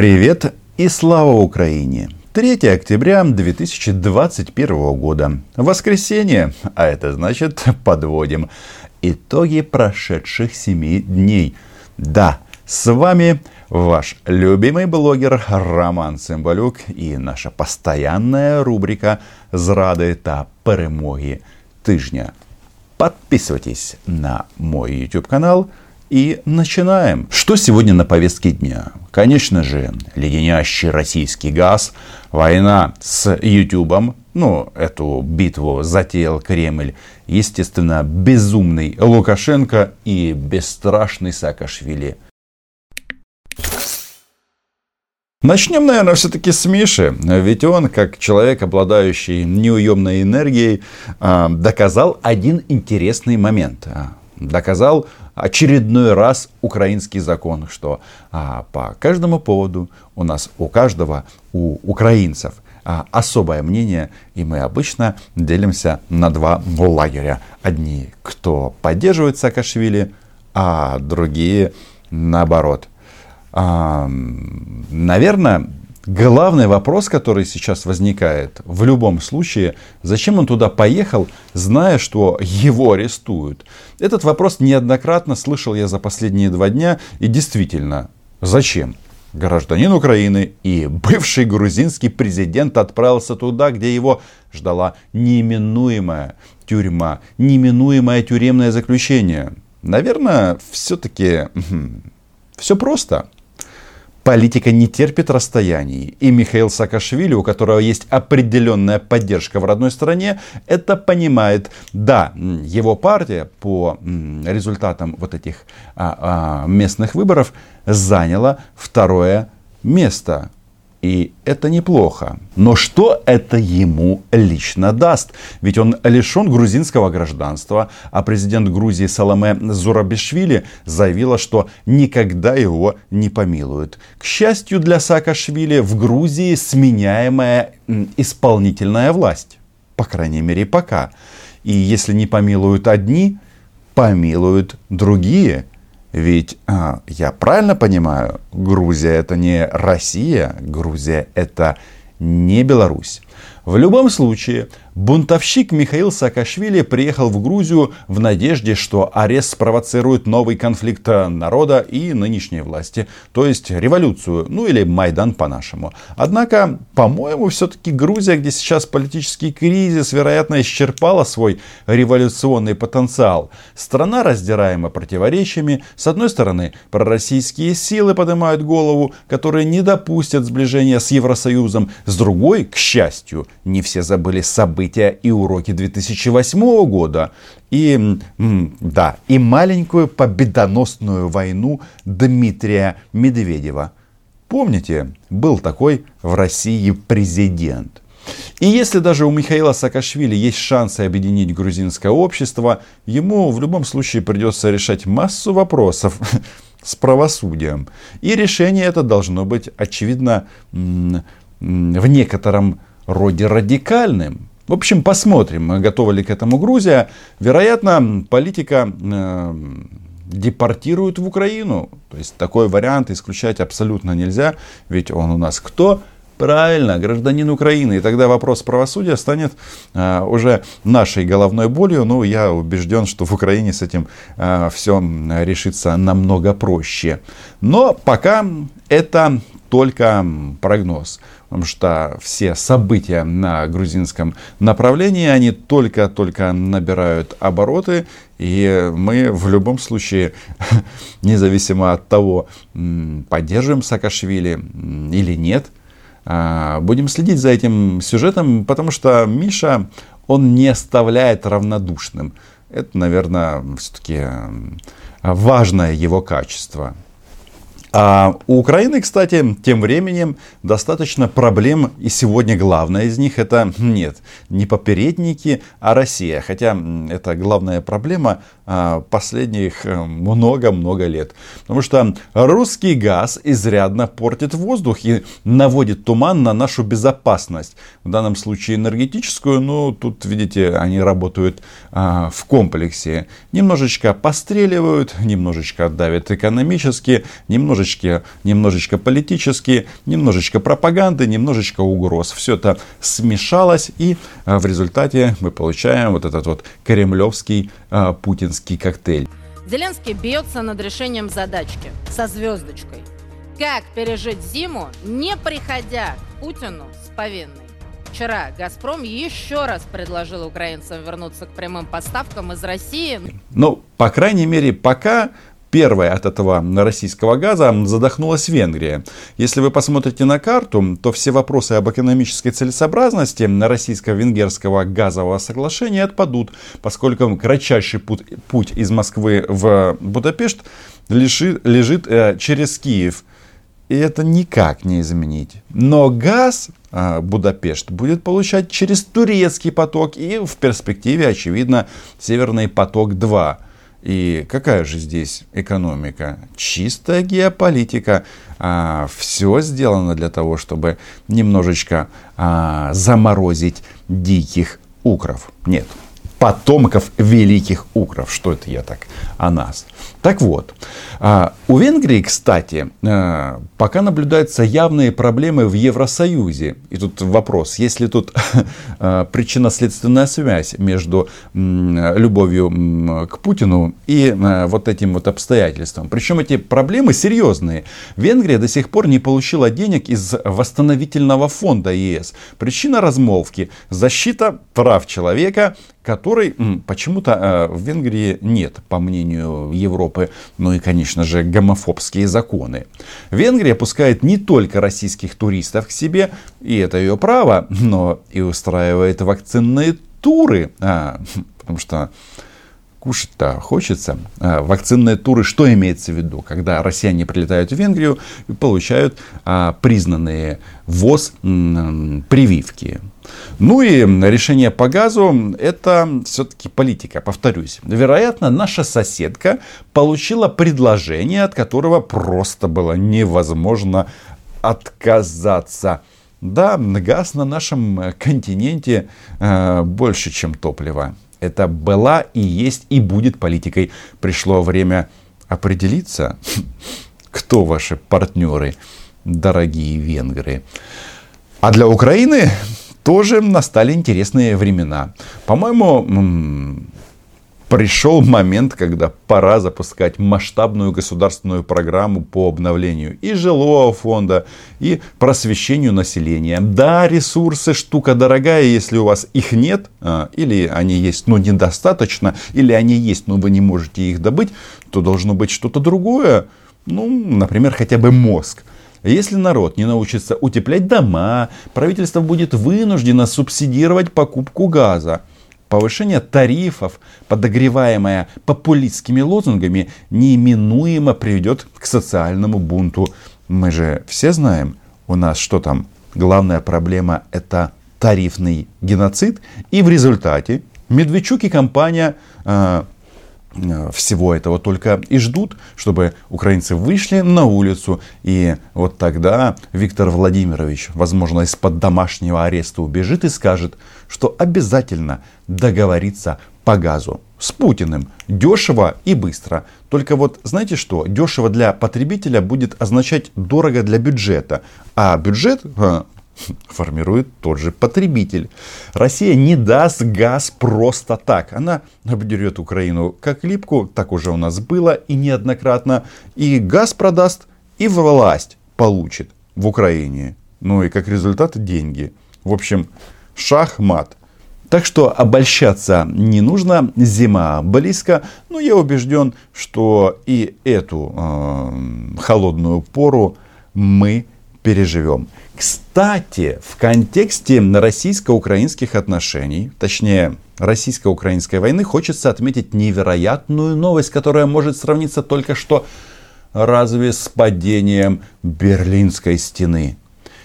Привет и слава Украине! 3 октября 2021 года. Воскресенье, а это значит подводим итоги прошедших 7 дней. Да, с вами ваш любимый блогер Роман Цимбалюк и наша постоянная рубрика «Зради та перемоги тижня». Подписывайтесь на мой YouTube канал – и начинаем. Что сегодня на повестке дня? Конечно же, леденящий российский газ, война с Ютубом, ну, эту битву затеял Кремль, естественно, безумный Лукашенко и бесстрашный Саакашвили. Начнем, наверное, все-таки с Миши. Ведь он, как человек, обладающий неуемной энергией, а, доказал один интересный момент. Доказал очередной раз украинский закон, что а, по каждому поводу у нас, у каждого, у украинцев а, особое мнение, и мы обычно делимся на два лагеря. Одни, кто поддерживает Саакашвили, а другие наоборот. А, наверное, главный вопрос, который сейчас возникает в любом случае, зачем он туда поехал, зная, что его арестуют. Этот вопрос неоднократно слышал я за последние два дня. И действительно, зачем? Гражданин Украины и бывший грузинский президент отправился туда, где его ждала неименуемая тюрьма, неименуемое тюремное заключение. Наверное, все-таки все просто. Политика не терпит расстояний. И Михаил Саакашвили, у которого есть определенная поддержка в родной стране, это понимает. Да, его партия по результатам вот этих а, а, местных выборов заняла второе место и это неплохо. Но что это ему лично даст? Ведь он лишен грузинского гражданства, а президент Грузии Саламе Зурабишвили заявила, что никогда его не помилуют. К счастью для Саакашвили, в Грузии сменяемая исполнительная власть. По крайней мере, пока. И если не помилуют одни, помилуют другие. Ведь а, я правильно понимаю, Грузия это не Россия, Грузия это не Беларусь. В любом случае, бунтовщик Михаил Саакашвили приехал в Грузию в надежде, что арест спровоцирует новый конфликт народа и нынешней власти, то есть революцию, ну или Майдан по-нашему. Однако, по-моему, все-таки Грузия, где сейчас политический кризис, вероятно, исчерпала свой революционный потенциал. Страна раздираема противоречиями. С одной стороны, пророссийские силы поднимают голову, которые не допустят сближения с Евросоюзом. С другой, к счастью, не все забыли события и уроки 2008 года. И, да, и маленькую победоносную войну Дмитрия Медведева. Помните, был такой в России президент. И если даже у Михаила Саакашвили есть шансы объединить грузинское общество, ему в любом случае придется решать массу вопросов с правосудием. И решение это должно быть, очевидно, в некотором роде радикальным. В общем, посмотрим, готова ли к этому Грузия. Вероятно, политика э, депортирует в Украину. То есть такой вариант исключать абсолютно нельзя. Ведь он у нас кто? Правильно, гражданин Украины. И тогда вопрос правосудия станет э, уже нашей головной болью. Ну, я убежден, что в Украине с этим э, все решится намного проще. Но пока это только прогноз. Потому что все события на грузинском направлении, они только-только набирают обороты. И мы в любом случае, независимо от того, поддерживаем Саакашвили или нет, а, будем следить за этим сюжетом, потому что Миша, он не оставляет равнодушным. Это, наверное, все-таки важное его качество. А у Украины, кстати, тем временем достаточно проблем, и сегодня главная из них это нет, не попередники, а Россия. Хотя это главная проблема а, последних э, много-много лет. Потому что русский газ изрядно портит воздух и наводит туман на нашу безопасность. В данном случае энергетическую, ну тут, видите, они работают а, в комплексе. Немножечко постреливают, немножечко давят экономически, немножечко немножечко, немножечко политические, немножечко пропаганды, немножечко угроз. Все это смешалось, и а, в результате мы получаем вот этот вот кремлевский а, путинский коктейль. Зеленский бьется над решением задачки со звездочкой. Как пережить зиму, не приходя к Путину с повинной? Вчера «Газпром» еще раз предложил украинцам вернуться к прямым поставкам из России. Ну, по крайней мере, пока Первая от этого российского газа задохнулась Венгрия. Если вы посмотрите на карту, то все вопросы об экономической целесообразности российско-венгерского газового соглашения отпадут, поскольку кратчайший путь, путь из Москвы в Будапешт лежит, лежит э, через Киев. И это никак не изменить. Но газ э, Будапешт будет получать через турецкий поток и в перспективе, очевидно, Северный поток-2. И какая же здесь экономика? Чистая геополитика. А, все сделано для того, чтобы немножечко а, заморозить диких укров. Нет, потомков великих укров. Что это я так о нас? Так вот, а, у Венгрии, кстати, а, пока наблюдаются явные проблемы в Евросоюзе. И тут вопрос, есть ли тут а, причинно-следственная связь между любовью к Путину и вот этим вот обстоятельством. Причем эти проблемы серьезные. Венгрия до сих пор не получила денег из восстановительного фонда ЕС. Причина размолвки – защита прав человека, который почему-то в Венгрии нет, по мнению Европы, ну и, конечно же, гомофобские законы. Венгрия пускает не только российских туристов к себе, и это ее право, но и устраивает вакцинные туры, а, потому что кушать-то хочется. А, вакцинные туры, что имеется в виду? Когда россияне прилетают в Венгрию и получают а, признанные ВОЗ м, прививки. Ну и решение по газу это все-таки политика, повторюсь. Вероятно, наша соседка получила предложение, от которого просто было невозможно отказаться. Да, газ на нашем континенте э, больше, чем топливо. Это была и есть и будет политикой. Пришло время определиться, кто ваши партнеры, дорогие венгры. А для Украины тоже настали интересные времена. По-моему, пришел момент, когда пора запускать масштабную государственную программу по обновлению и жилого фонда, и просвещению населения. Да, ресурсы штука дорогая, если у вас их нет, а, или они есть, но недостаточно, или они есть, но вы не можете их добыть, то должно быть что-то другое. Ну, например, хотя бы мозг. Если народ не научится утеплять дома, правительство будет вынуждено субсидировать покупку газа. Повышение тарифов, подогреваемое популистскими лозунгами, неименуемо приведет к социальному бунту. Мы же все знаем, у нас что там, главная проблема это тарифный геноцид. И в результате Медведчук и компания э, всего этого только и ждут, чтобы украинцы вышли на улицу. И вот тогда Виктор Владимирович, возможно, из-под домашнего ареста убежит и скажет, что обязательно договорится по газу с Путиным. Дешево и быстро. Только вот знаете что? Дешево для потребителя будет означать дорого для бюджета. А бюджет э, формирует тот же потребитель. Россия не даст газ просто так. Она обдерет Украину как липку, так уже у нас было и неоднократно. И газ продаст, и власть получит в Украине. Ну и как результат деньги. В общем, шахмат. Так что обольщаться не нужно, зима близко, но я убежден, что и эту э, холодную пору мы переживем. Кстати, в контексте российско-украинских отношений, точнее российско-украинской войны, хочется отметить невероятную новость, которая может сравниться только что разве с падением Берлинской стены.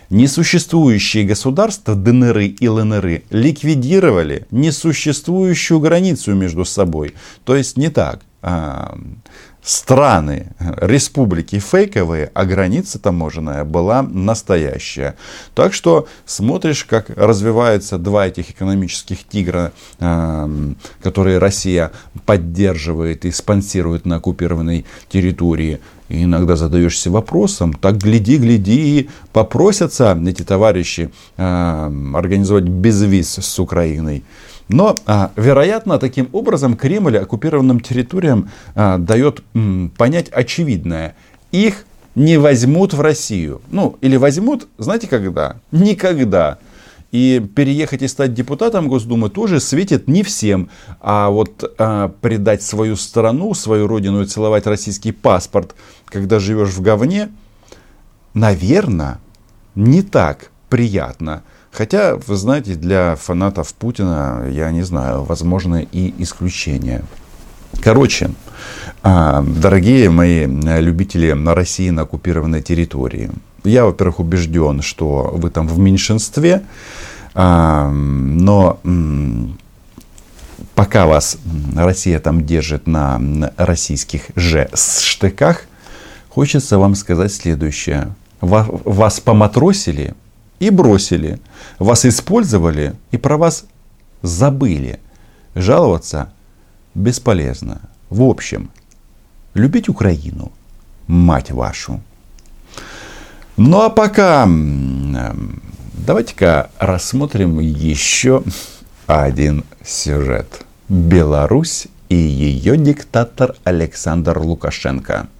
Несуществующие государства ДНР и ЛНР ликвидировали несуществующую границу между собой. То есть не так. А, страны, республики фейковые, а граница таможенная была настоящая. Так что смотришь, как развиваются два этих экономических тигра, эм, которые Россия поддерживает и спонсирует на оккупированной территории. И иногда задаешься вопросом, так гляди, гляди, и попросятся эти товарищи эм, организовать безвиз с Украиной. Но, а, вероятно, таким образом Кремль оккупированным территориям а, дает понять очевидное. Их не возьмут в Россию. Ну, или возьмут, знаете, когда? Никогда. И переехать и стать депутатом Госдумы тоже светит не всем. А вот а, предать свою страну, свою родину и целовать российский паспорт, когда живешь в говне, наверное, не так приятно. Хотя, вы знаете, для фанатов Путина, я не знаю, возможны и исключения. Короче, а, дорогие мои любители на России на оккупированной территории, я, во-первых, убежден, что вы там в меньшинстве, а, но пока вас Россия там держит на российских же штыках, хочется вам сказать следующее. Вас поматросили – и бросили. Вас использовали и про вас забыли. Жаловаться бесполезно. В общем, любить Украину, мать вашу. Ну а пока давайте-ка рассмотрим еще один сюжет. Беларусь и ее диктатор Александр Лукашенко –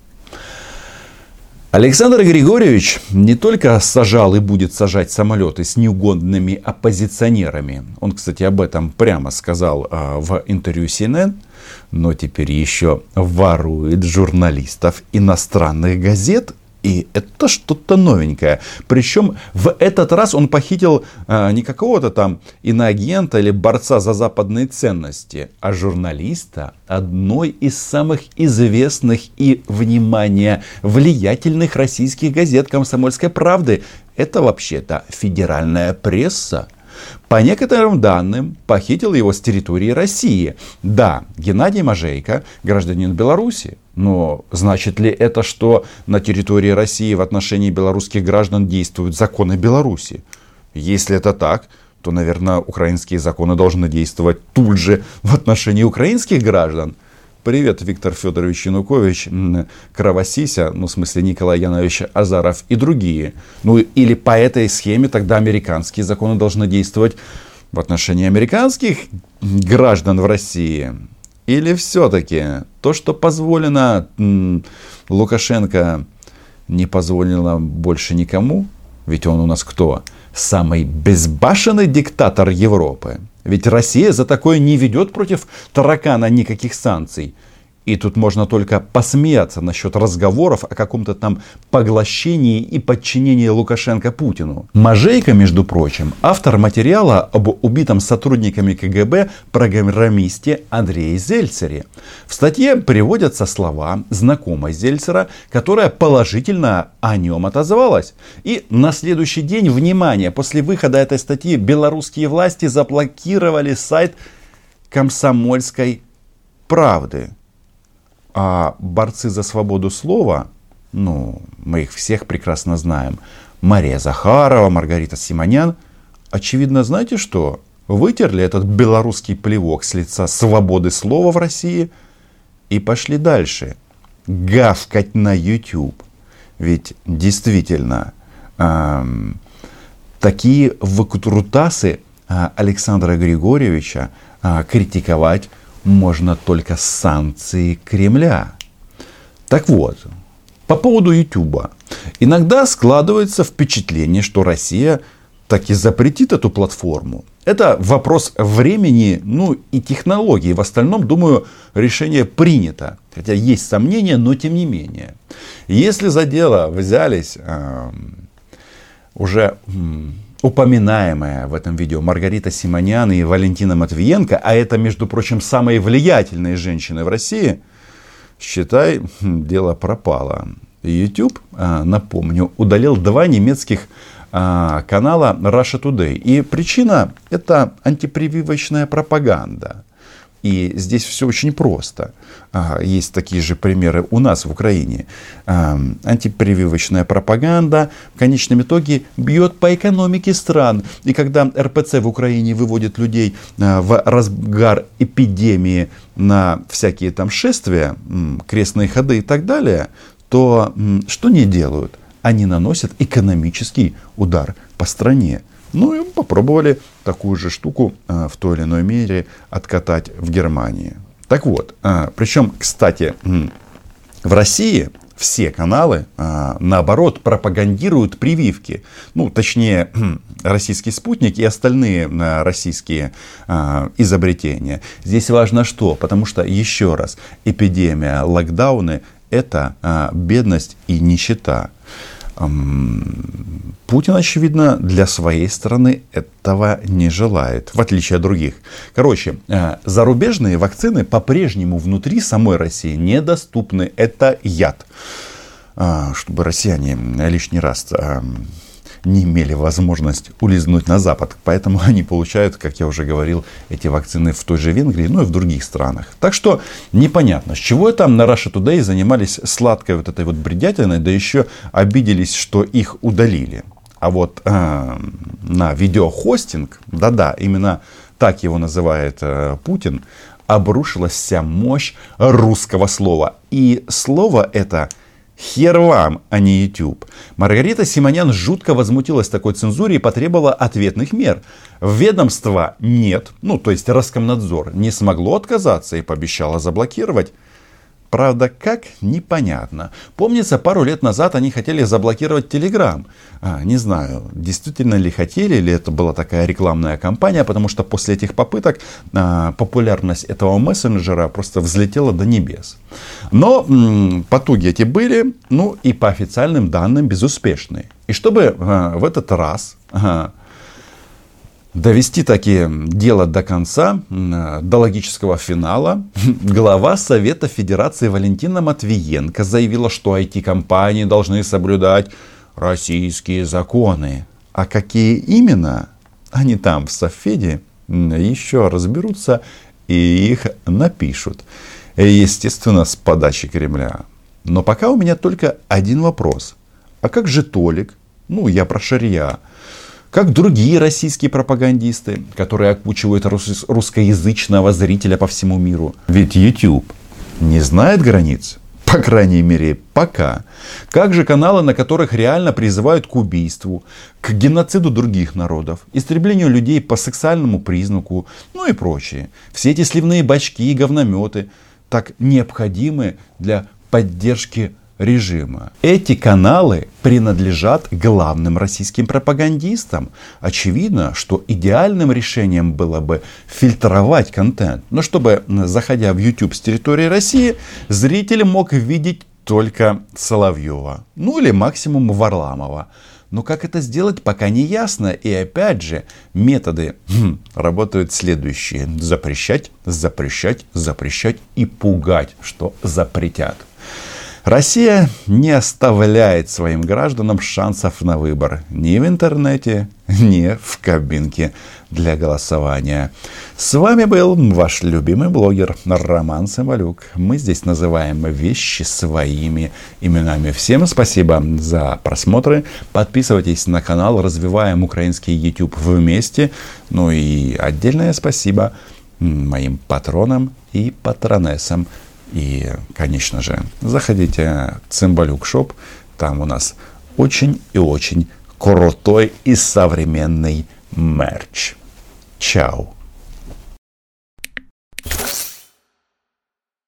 Александр Григорьевич не только сажал и будет сажать самолеты с неугодными оппозиционерами, он, кстати, об этом прямо сказал а, в интервью CNN, но теперь еще ворует журналистов иностранных газет и это что-то новенькое. Причем в этот раз он похитил э, не какого-то там иноагента или борца за западные ценности, а журналиста одной из самых известных и, внимание, влиятельных российских газет «Комсомольской правды». Это вообще-то федеральная пресса. По некоторым данным, похитил его с территории России. Да, Геннадий Мажейко, гражданин Беларуси. Но значит ли это, что на территории России в отношении белорусских граждан действуют законы Беларуси? Если это так, то, наверное, украинские законы должны действовать тут же в отношении украинских граждан. Привет, Виктор Федорович Янукович, Кровосися, ну, в смысле Николай Янович Азаров и другие. Ну, или по этой схеме тогда американские законы должны действовать в отношении американских граждан в России. Или все-таки то, что позволено Лукашенко, не позволено больше никому? Ведь он у нас кто? Самый безбашенный диктатор Европы. Ведь Россия за такое не ведет против таракана никаких санкций. И тут можно только посмеяться насчет разговоров о каком-то там поглощении и подчинении Лукашенко Путину. Мажейко, между прочим, автор материала об убитом сотрудниками КГБ программисте Андрее Зельцере. В статье приводятся слова знакомой Зельцера, которая положительно о нем отозвалась. И на следующий день, внимание, после выхода этой статьи белорусские власти заблокировали сайт комсомольской правды. А борцы за свободу слова, ну, мы их всех прекрасно знаем, Мария Захарова, Маргарита Симонян, очевидно, знаете что? Вытерли этот белорусский плевок с лица свободы слова в России и пошли дальше. Гавкать на YouTube. Ведь действительно, эм, такие выкрутасы э, Александра Григорьевича э, критиковать можно только санкции Кремля. Так вот, по поводу YouTube. Иногда складывается впечатление, что Россия таки запретит эту платформу. Это вопрос времени, ну и технологий. В остальном, думаю, решение принято. Хотя есть сомнения, но тем не менее. Если за дело взялись э, уже упоминаемая в этом видео Маргарита Симонян и Валентина Матвиенко, а это, между прочим, самые влиятельные женщины в России, считай, хм, дело пропало. YouTube, а, напомню, удалил два немецких а, канала Russia Today. И причина это антипрививочная пропаганда. И здесь все очень просто. Есть такие же примеры у нас в Украине. Антипрививочная пропаганда в конечном итоге бьет по экономике стран. И когда РПЦ в Украине выводит людей а, в разгар эпидемии на всякие там шествия, крестные ходы и так далее, то что не делают? Они наносят экономический удар по стране. Ну и попробовали такую же штуку а, в той или иной мере откатать в Германии. Так вот, а, причем, кстати, в России все каналы, а, наоборот, пропагандируют прививки. Ну, точнее, российский спутник и остальные российские изобретения. Здесь важно что? Потому что, еще раз, эпидемия, локдауны – это бедность и нищета. Путин, очевидно, для своей страны этого не желает, в отличие от других. Короче, э, зарубежные вакцины по-прежнему внутри самой России недоступны. Это яд. А, чтобы россияне лишний раз не имели возможность улизнуть на Запад. Поэтому они получают, как я уже говорил, эти вакцины в той же Венгрии, ну и в других странах. Так что непонятно, с чего там на Russia Today занимались сладкой вот этой вот бредятиной, да еще обиделись, что их удалили. А вот э, на видеохостинг, да-да, именно так его называет э, Путин, обрушилась вся мощь русского слова. И слово это – Хер вам, а не YouTube. Маргарита Симонян жутко возмутилась такой цензуре и потребовала ответных мер. Ведомства нет, ну то есть Роскомнадзор, не смогло отказаться и пообещало заблокировать. Правда, как? Непонятно. Помнится, пару лет назад они хотели заблокировать Телеграм. А, не знаю, действительно ли хотели, или это была такая рекламная кампания, потому что после этих попыток а, популярность этого мессенджера просто взлетела до небес. Но м, потуги эти были, ну и по официальным данным безуспешные. И чтобы а, в этот раз... А, довести такие дело до конца, до логического финала, глава Совета Федерации Валентина Матвиенко заявила, что IT-компании должны соблюдать российские законы. А какие именно, они там в Софеде еще разберутся и их напишут. Естественно, с подачи Кремля. Но пока у меня только один вопрос. А как же Толик? Ну, я про Шарья как другие российские пропагандисты, которые окучивают рус- русскоязычного зрителя по всему миру. Ведь YouTube не знает границ. По крайней мере, пока. Как же каналы, на которых реально призывают к убийству, к геноциду других народов, истреблению людей по сексуальному признаку, ну и прочее. Все эти сливные бачки и говнометы так необходимы для поддержки режима. Эти каналы принадлежат главным российским пропагандистам. Очевидно, что идеальным решением было бы фильтровать контент. Но чтобы, заходя в YouTube с территории России, зритель мог видеть только Соловьева. Ну или максимум Варламова. Но как это сделать, пока не ясно. И опять же, методы хм, работают следующие. Запрещать, запрещать, запрещать и пугать, что запретят. Россия не оставляет своим гражданам шансов на выбор ни в интернете, ни в кабинке для голосования. С вами был ваш любимый блогер Роман Самолюк. Мы здесь называем вещи своими именами. Всем спасибо за просмотры. Подписывайтесь на канал «Развиваем украинский YouTube вместе». Ну и отдельное спасибо моим патронам и патронессам. И, конечно же, заходите в Цимбалюк Шоп. Там у нас очень и очень крутой и современный мерч. Чао.